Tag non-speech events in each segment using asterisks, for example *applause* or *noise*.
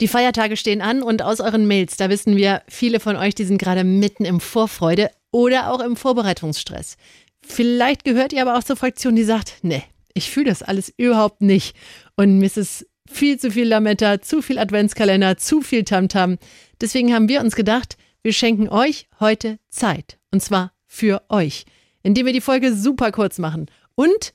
Die Feiertage stehen an und aus euren Mails, da wissen wir, viele von euch, die sind gerade mitten im Vorfreude oder auch im Vorbereitungsstress. Vielleicht gehört ihr aber auch zur Fraktion, die sagt, nee, ich fühle das alles überhaupt nicht. Und mir ist es viel zu viel Lametta, zu viel Adventskalender, zu viel Tamtam. Deswegen haben wir uns gedacht, wir schenken euch heute Zeit. Und zwar für euch, indem wir die Folge super kurz machen. Und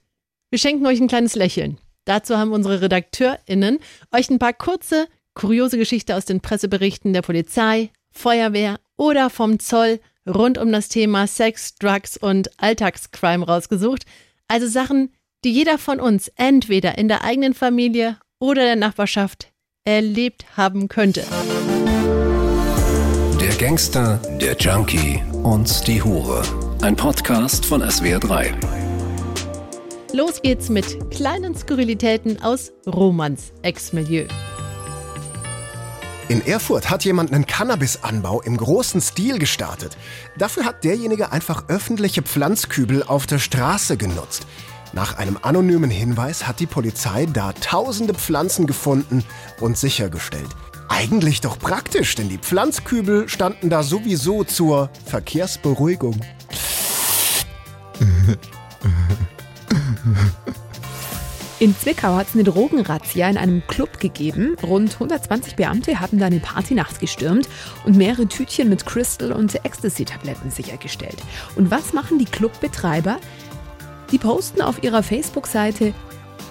wir schenken euch ein kleines Lächeln. Dazu haben unsere RedakteurInnen euch ein paar kurze, kuriose Geschichten aus den Presseberichten der Polizei, Feuerwehr oder vom Zoll rund um das Thema Sex, Drugs und Alltagscrime rausgesucht. Also Sachen, die jeder von uns entweder in der eigenen Familie oder der Nachbarschaft erlebt haben könnte. Der Gangster, der Junkie und die Hure. Ein Podcast von SWR3. Los geht's mit kleinen Skurrilitäten aus Romans Ex-Milieu. In Erfurt hat jemand einen Cannabisanbau im großen Stil gestartet. Dafür hat derjenige einfach öffentliche Pflanzkübel auf der Straße genutzt. Nach einem anonymen Hinweis hat die Polizei da tausende Pflanzen gefunden und sichergestellt. Eigentlich doch praktisch, denn die Pflanzkübel standen da sowieso zur Verkehrsberuhigung. *laughs* In Zwickau hat es eine Drogenrazzia in einem Club gegeben. Rund 120 Beamte haben da eine Partynacht gestürmt und mehrere Tütchen mit Crystal- und Ecstasy-Tabletten sichergestellt. Und was machen die Clubbetreiber? Die posten auf ihrer Facebook-Seite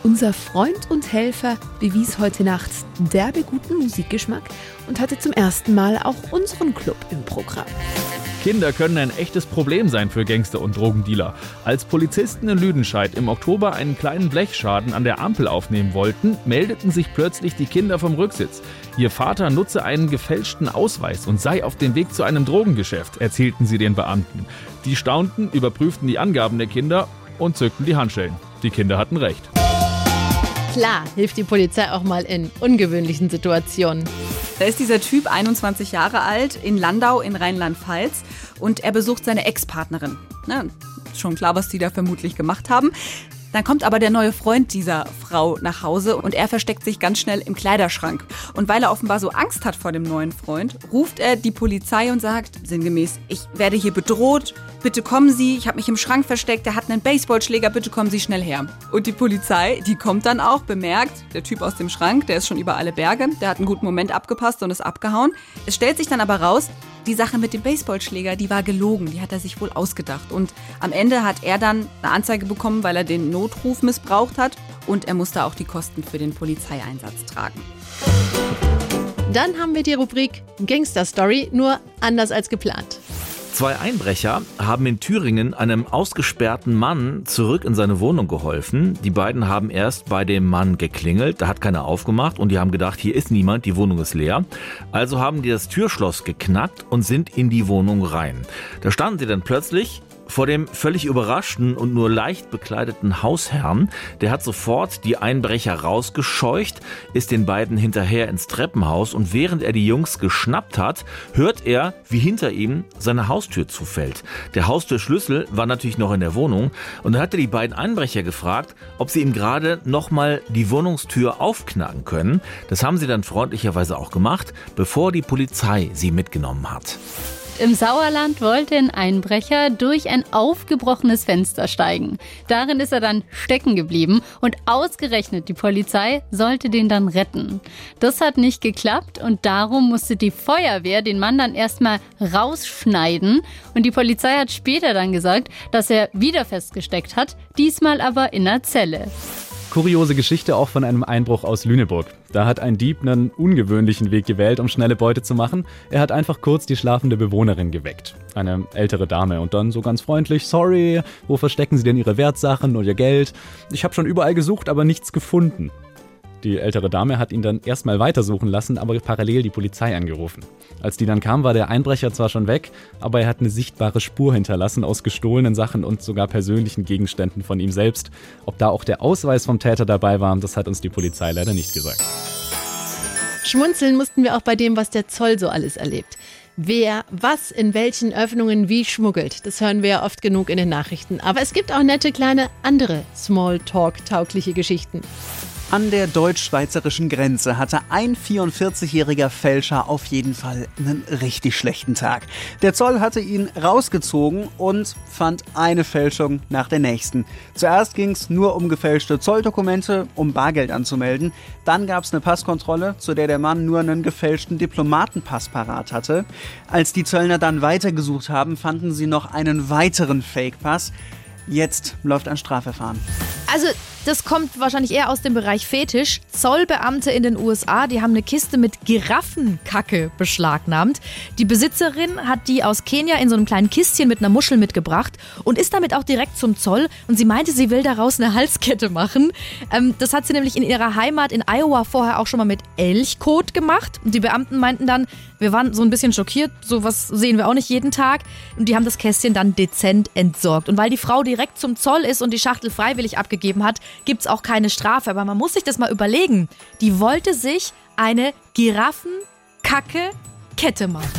unser Freund und Helfer bewies heute Nacht derbe guten Musikgeschmack und hatte zum ersten Mal auch unseren Club im Programm. Kinder können ein echtes Problem sein für Gangster und Drogendealer. Als Polizisten in Lüdenscheid im Oktober einen kleinen Blechschaden an der Ampel aufnehmen wollten, meldeten sich plötzlich die Kinder vom Rücksitz. Ihr Vater nutze einen gefälschten Ausweis und sei auf dem Weg zu einem Drogengeschäft, erzählten sie den Beamten. Die staunten, überprüften die Angaben der Kinder und zückten die Handschellen. Die Kinder hatten recht. Klar hilft die Polizei auch mal in ungewöhnlichen Situationen. Da ist dieser Typ 21 Jahre alt in Landau in Rheinland-Pfalz und er besucht seine Ex-Partnerin. schon klar, was die da vermutlich gemacht haben. Dann kommt aber der neue Freund dieser Frau nach Hause und er versteckt sich ganz schnell im Kleiderschrank. Und weil er offenbar so Angst hat vor dem neuen Freund, ruft er die Polizei und sagt, sinngemäß, ich werde hier bedroht, bitte kommen Sie, ich habe mich im Schrank versteckt, der hat einen Baseballschläger, bitte kommen Sie schnell her. Und die Polizei, die kommt dann auch, bemerkt, der Typ aus dem Schrank, der ist schon über alle Berge, der hat einen guten Moment abgepasst und ist abgehauen. Es stellt sich dann aber raus, die Sache mit dem Baseballschläger, die war gelogen, die hat er sich wohl ausgedacht. Und am Ende hat er dann eine Anzeige bekommen, weil er den Notruf missbraucht hat und er musste auch die Kosten für den Polizeieinsatz tragen. Dann haben wir die Rubrik Gangster Story, nur anders als geplant. Zwei Einbrecher haben in Thüringen einem ausgesperrten Mann zurück in seine Wohnung geholfen. Die beiden haben erst bei dem Mann geklingelt, da hat keiner aufgemacht und die haben gedacht, hier ist niemand, die Wohnung ist leer. Also haben die das Türschloss geknackt und sind in die Wohnung rein. Da standen sie dann plötzlich vor dem völlig überraschten und nur leicht bekleideten Hausherrn. Der hat sofort die Einbrecher rausgescheucht, ist den beiden hinterher ins Treppenhaus und während er die Jungs geschnappt hat, hört er, wie hinter ihm seine Haustür zufällt. Der Haustürschlüssel war natürlich noch in der Wohnung und dann hat er die beiden Einbrecher gefragt, ob sie ihm gerade nochmal die Wohnungstür aufknacken können. Das haben sie dann freundlicherweise auch gemacht, bevor die Polizei sie mitgenommen hat. Im Sauerland wollte ein Einbrecher durch ein aufgebrochenes Fenster steigen. Darin ist er dann stecken geblieben und ausgerechnet die Polizei sollte den dann retten. Das hat nicht geklappt und darum musste die Feuerwehr den Mann dann erstmal rausschneiden und die Polizei hat später dann gesagt, dass er wieder festgesteckt hat, diesmal aber in der Zelle. Kuriose Geschichte auch von einem Einbruch aus Lüneburg. Da hat ein Dieb einen ungewöhnlichen Weg gewählt, um schnelle Beute zu machen. Er hat einfach kurz die schlafende Bewohnerin geweckt. Eine ältere Dame und dann so ganz freundlich, sorry, wo verstecken Sie denn Ihre Wertsachen und Ihr Geld? Ich habe schon überall gesucht, aber nichts gefunden. Die ältere Dame hat ihn dann erstmal weitersuchen lassen, aber parallel die Polizei angerufen. Als die dann kam, war der Einbrecher zwar schon weg, aber er hat eine sichtbare Spur hinterlassen aus gestohlenen Sachen und sogar persönlichen Gegenständen von ihm selbst. Ob da auch der Ausweis vom Täter dabei war, das hat uns die Polizei leider nicht gesagt. Schmunzeln mussten wir auch bei dem, was der Zoll so alles erlebt. Wer was in welchen Öffnungen wie schmuggelt, das hören wir ja oft genug in den Nachrichten. Aber es gibt auch nette kleine andere Smalltalk-taugliche Geschichten. An der deutsch-schweizerischen Grenze hatte ein 44-jähriger Fälscher auf jeden Fall einen richtig schlechten Tag. Der Zoll hatte ihn rausgezogen und fand eine Fälschung nach der nächsten. Zuerst ging es nur um gefälschte Zolldokumente, um Bargeld anzumelden. Dann gab es eine Passkontrolle, zu der der Mann nur einen gefälschten Diplomatenpass parat hatte. Als die Zöllner dann weitergesucht haben, fanden sie noch einen weiteren Fake-Pass. Jetzt läuft ein Strafverfahren. Also das kommt wahrscheinlich eher aus dem Bereich Fetisch. Zollbeamte in den USA, die haben eine Kiste mit Giraffenkacke beschlagnahmt. Die Besitzerin hat die aus Kenia in so einem kleinen Kistchen mit einer Muschel mitgebracht und ist damit auch direkt zum Zoll. Und sie meinte, sie will daraus eine Halskette machen. Ähm, das hat sie nämlich in ihrer Heimat in Iowa vorher auch schon mal mit Elchkot gemacht. Und die Beamten meinten dann, wir waren so ein bisschen schockiert, sowas sehen wir auch nicht jeden Tag. Und die haben das Kästchen dann dezent entsorgt. Und weil die Frau direkt zum Zoll ist und die Schachtel freiwillig abgegeben hat, gibt es auch keine Strafe. Aber man muss sich das mal überlegen. Die wollte sich eine Giraffenkacke-Kette machen.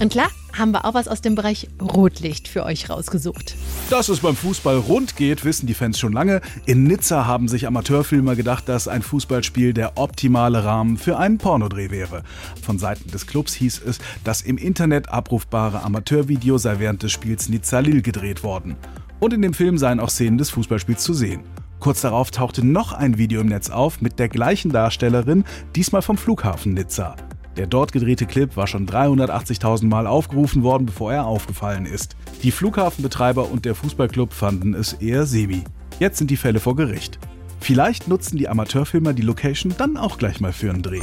Und klar, haben wir auch was aus dem Bereich Rotlicht für euch rausgesucht. Dass es beim Fußball rund geht, wissen die Fans schon lange. In Nizza haben sich Amateurfilmer gedacht, dass ein Fußballspiel der optimale Rahmen für einen Pornodreh wäre. Von Seiten des Clubs hieß es, das im Internet abrufbare Amateurvideo sei während des Spiels Nizza Lille gedreht worden. Und in dem Film seien auch Szenen des Fußballspiels zu sehen. Kurz darauf tauchte noch ein Video im Netz auf mit der gleichen Darstellerin, diesmal vom Flughafen Nizza. Der dort gedrehte Clip war schon 380.000 Mal aufgerufen worden, bevor er aufgefallen ist. Die Flughafenbetreiber und der Fußballclub fanden es eher semi. Jetzt sind die Fälle vor Gericht. Vielleicht nutzen die Amateurfilmer die Location dann auch gleich mal für einen Dreh.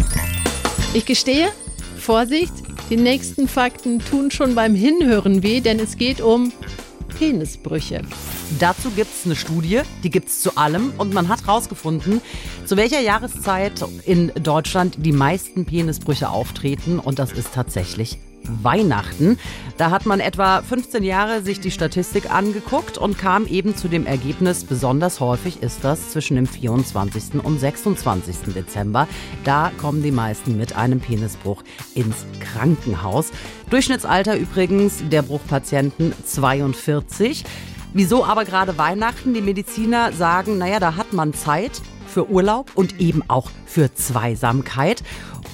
Ich gestehe, Vorsicht, die nächsten Fakten tun schon beim Hinhören weh, denn es geht um Penisbrüche. Dazu gibt es eine Studie, die gibt es zu allem und man hat herausgefunden, zu welcher Jahreszeit in Deutschland die meisten Penisbrüche auftreten und das ist tatsächlich Weihnachten. Da hat man etwa 15 Jahre sich die Statistik angeguckt und kam eben zu dem Ergebnis, besonders häufig ist das zwischen dem 24. und 26. Dezember. Da kommen die meisten mit einem Penisbruch ins Krankenhaus. Durchschnittsalter übrigens der Bruchpatienten 42. Wieso aber gerade Weihnachten? Die Mediziner sagen, naja, da hat man Zeit für Urlaub und eben auch für Zweisamkeit.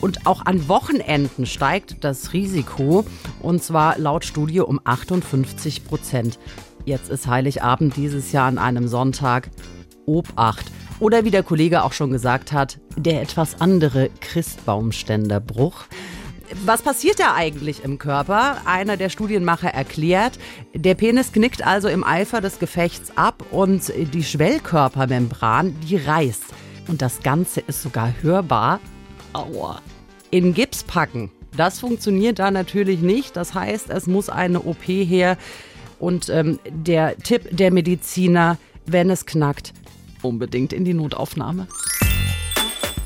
Und auch an Wochenenden steigt das Risiko, und zwar laut Studie um 58 Prozent. Jetzt ist Heiligabend dieses Jahr an einem Sonntag. Obacht. Oder wie der Kollege auch schon gesagt hat, der etwas andere Christbaumständerbruch. Was passiert da eigentlich im Körper? Einer der Studienmacher erklärt, der Penis knickt also im Eifer des Gefechts ab und die Schwellkörpermembran, die reißt. Und das Ganze ist sogar hörbar. Aua. In Gips packen. Das funktioniert da natürlich nicht. Das heißt, es muss eine OP her. Und ähm, der Tipp der Mediziner, wenn es knackt, unbedingt in die Notaufnahme.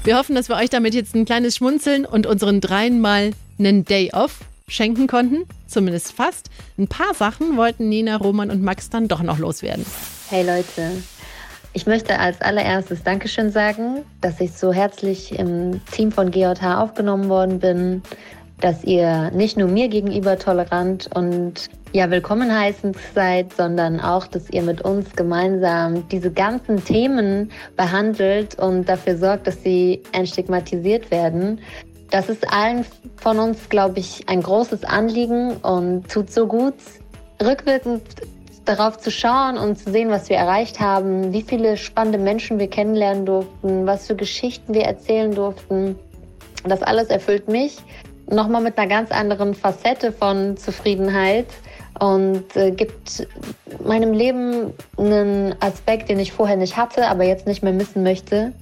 Wir hoffen, dass wir euch damit jetzt ein kleines Schmunzeln und unseren dreien mal einen Day Off schenken konnten. Zumindest fast. Ein paar Sachen wollten Nina, Roman und Max dann doch noch loswerden. Hey Leute, ich möchte als allererstes Dankeschön sagen, dass ich so herzlich im Team von GJH aufgenommen worden bin, dass ihr nicht nur mir gegenüber tolerant und ja, willkommen heißend seid, sondern auch, dass ihr mit uns gemeinsam diese ganzen Themen behandelt und dafür sorgt, dass sie entstigmatisiert werden. Das ist allen von uns, glaube ich, ein großes Anliegen und tut so gut, rückwirkend darauf zu schauen und zu sehen, was wir erreicht haben, wie viele spannende Menschen wir kennenlernen durften, was für Geschichten wir erzählen durften. Das alles erfüllt mich nochmal mit einer ganz anderen Facette von Zufriedenheit und äh, gibt meinem Leben einen Aspekt, den ich vorher nicht hatte, aber jetzt nicht mehr missen möchte.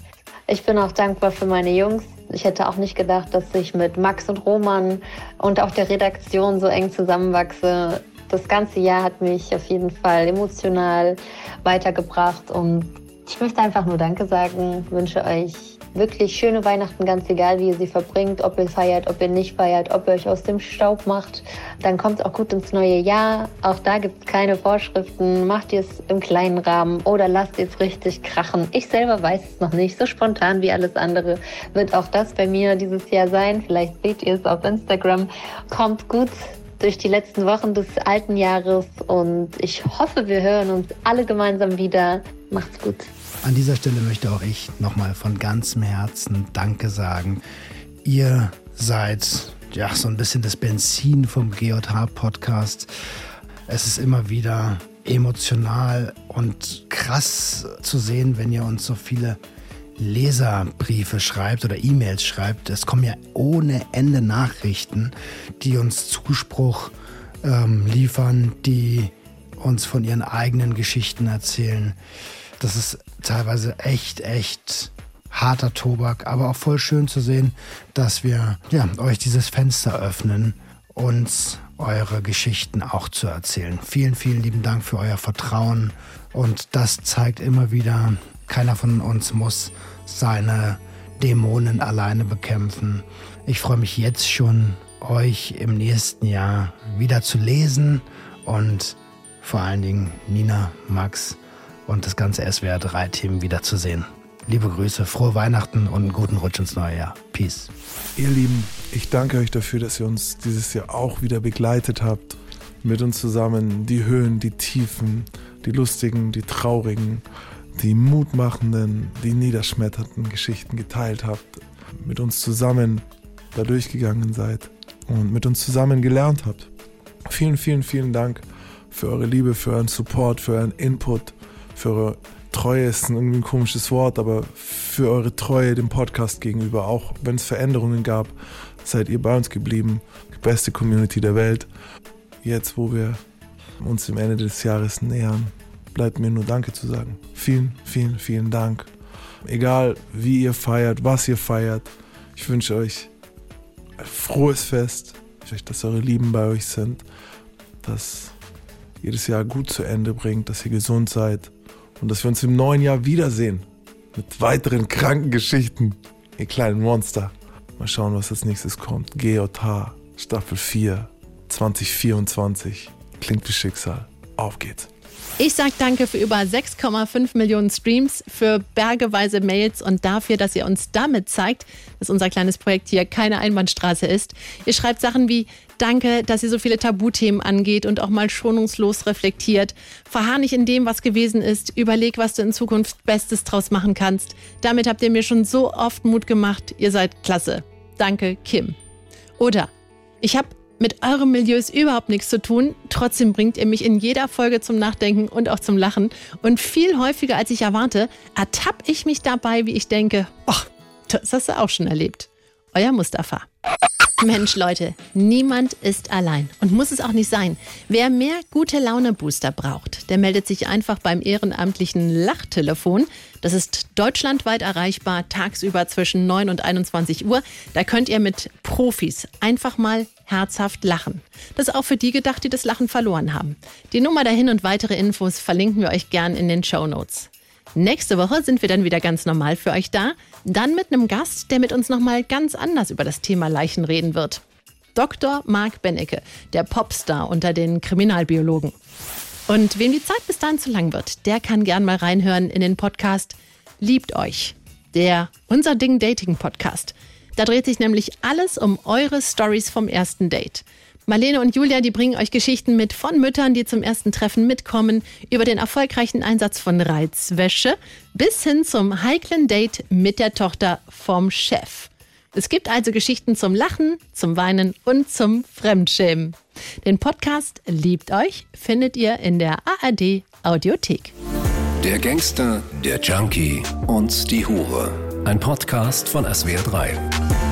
Ich bin auch dankbar für meine Jungs. Ich hätte auch nicht gedacht, dass ich mit Max und Roman und auch der Redaktion so eng zusammenwachse. Das ganze Jahr hat mich auf jeden Fall emotional weitergebracht und ich möchte einfach nur Danke sagen, wünsche euch wirklich schöne Weihnachten, ganz egal, wie ihr sie verbringt, ob ihr feiert, ob ihr nicht feiert, ob ihr euch aus dem Staub macht. Dann kommt auch gut ins neue Jahr. Auch da gibt es keine Vorschriften. Macht ihr es im kleinen Rahmen oder lasst ihr es richtig krachen. Ich selber weiß es noch nicht. So spontan wie alles andere wird auch das bei mir dieses Jahr sein. Vielleicht seht ihr es auf Instagram. Kommt gut durch die letzten Wochen des alten Jahres und ich hoffe, wir hören uns alle gemeinsam wieder. Macht's gut. An dieser Stelle möchte auch ich nochmal von ganzem Herzen Danke sagen. Ihr seid ja so ein bisschen das Benzin vom GJH-Podcast. Es ist immer wieder emotional und krass zu sehen, wenn ihr uns so viele Leserbriefe schreibt oder E-Mails schreibt. Es kommen ja ohne Ende Nachrichten, die uns Zuspruch ähm, liefern, die uns von ihren eigenen Geschichten erzählen. Das ist teilweise echt, echt harter Tobak, aber auch voll schön zu sehen, dass wir ja, euch dieses Fenster öffnen, uns eure Geschichten auch zu erzählen. Vielen, vielen lieben Dank für euer Vertrauen und das zeigt immer wieder, keiner von uns muss seine Dämonen alleine bekämpfen. Ich freue mich jetzt schon, euch im nächsten Jahr wieder zu lesen und vor allen Dingen Nina, Max und das ganze SWR 3 Team wiederzusehen. Liebe Grüße, frohe Weihnachten und einen guten Rutsch ins neue Jahr. Peace. Ihr Lieben, ich danke euch dafür, dass ihr uns dieses Jahr auch wieder begleitet habt. Mit uns zusammen die Höhen, die Tiefen, die lustigen, die traurigen, die mutmachenden, die niederschmetternden Geschichten geteilt habt. Mit uns zusammen da durchgegangen seid und mit uns zusammen gelernt habt. Vielen, vielen, vielen Dank für eure Liebe, für euren Support, für euren Input, für eure Treue ist irgendwie ein komisches Wort, aber für eure Treue dem Podcast gegenüber, auch wenn es Veränderungen gab, seid ihr bei uns geblieben. Die beste Community der Welt. Jetzt, wo wir uns dem Ende des Jahres nähern, bleibt mir nur Danke zu sagen. Vielen, vielen, vielen Dank. Egal wie ihr feiert, was ihr feiert, ich wünsche euch ein frohes Fest. Ich wünsche euch, dass eure Lieben bei euch sind, dass jedes Jahr gut zu Ende bringt, dass ihr gesund seid und dass wir uns im neuen Jahr wiedersehen mit weiteren kranken Geschichten. Ihr kleinen Monster. Mal schauen, was als nächstes kommt. GJH, Staffel 4, 2024. Klingt wie Schicksal. Auf geht's. Ich sage danke für über 6,5 Millionen Streams, für bergeweise Mails und dafür, dass ihr uns damit zeigt, dass unser kleines Projekt hier keine Einbahnstraße ist. Ihr schreibt Sachen wie Danke, dass ihr so viele Tabuthemen angeht und auch mal schonungslos reflektiert. Verharr nicht in dem, was gewesen ist. Überleg, was du in Zukunft Bestes draus machen kannst. Damit habt ihr mir schon so oft Mut gemacht. Ihr seid klasse. Danke, Kim. Oder ich habe mit eurem Milieus überhaupt nichts zu tun. Trotzdem bringt ihr mich in jeder Folge zum Nachdenken und auch zum Lachen. Und viel häufiger als ich erwarte, ertappe ich mich dabei, wie ich denke, ach, das hast du auch schon erlebt. Euer Mustafa. Mensch, Leute, niemand ist allein und muss es auch nicht sein. Wer mehr gute Laune-Booster braucht, der meldet sich einfach beim ehrenamtlichen Lachtelefon. Das ist deutschlandweit erreichbar, tagsüber zwischen 9 und 21 Uhr. Da könnt ihr mit Profis einfach mal herzhaft lachen. Das ist auch für die gedacht, die das Lachen verloren haben. Die Nummer dahin und weitere Infos verlinken wir euch gern in den Show Notes. Nächste Woche sind wir dann wieder ganz normal für euch da. Dann mit einem Gast, der mit uns nochmal ganz anders über das Thema Leichen reden wird. Dr. Marc Bennecke, der Popstar unter den Kriminalbiologen. Und wem die Zeit bis dahin zu lang wird, der kann gern mal reinhören in den Podcast Liebt euch, der Unser Ding Dating Podcast. Da dreht sich nämlich alles um eure Stories vom ersten Date. Marlene und Julia, die bringen euch Geschichten mit von Müttern, die zum ersten Treffen mitkommen, über den erfolgreichen Einsatz von Reizwäsche bis hin zum heiklen Date mit der Tochter vom Chef. Es gibt also Geschichten zum Lachen, zum Weinen und zum Fremdschämen. Den Podcast Liebt euch findet ihr in der ARD Audiothek. Der Gangster, der Junkie und die Hure. Ein Podcast von SWR3.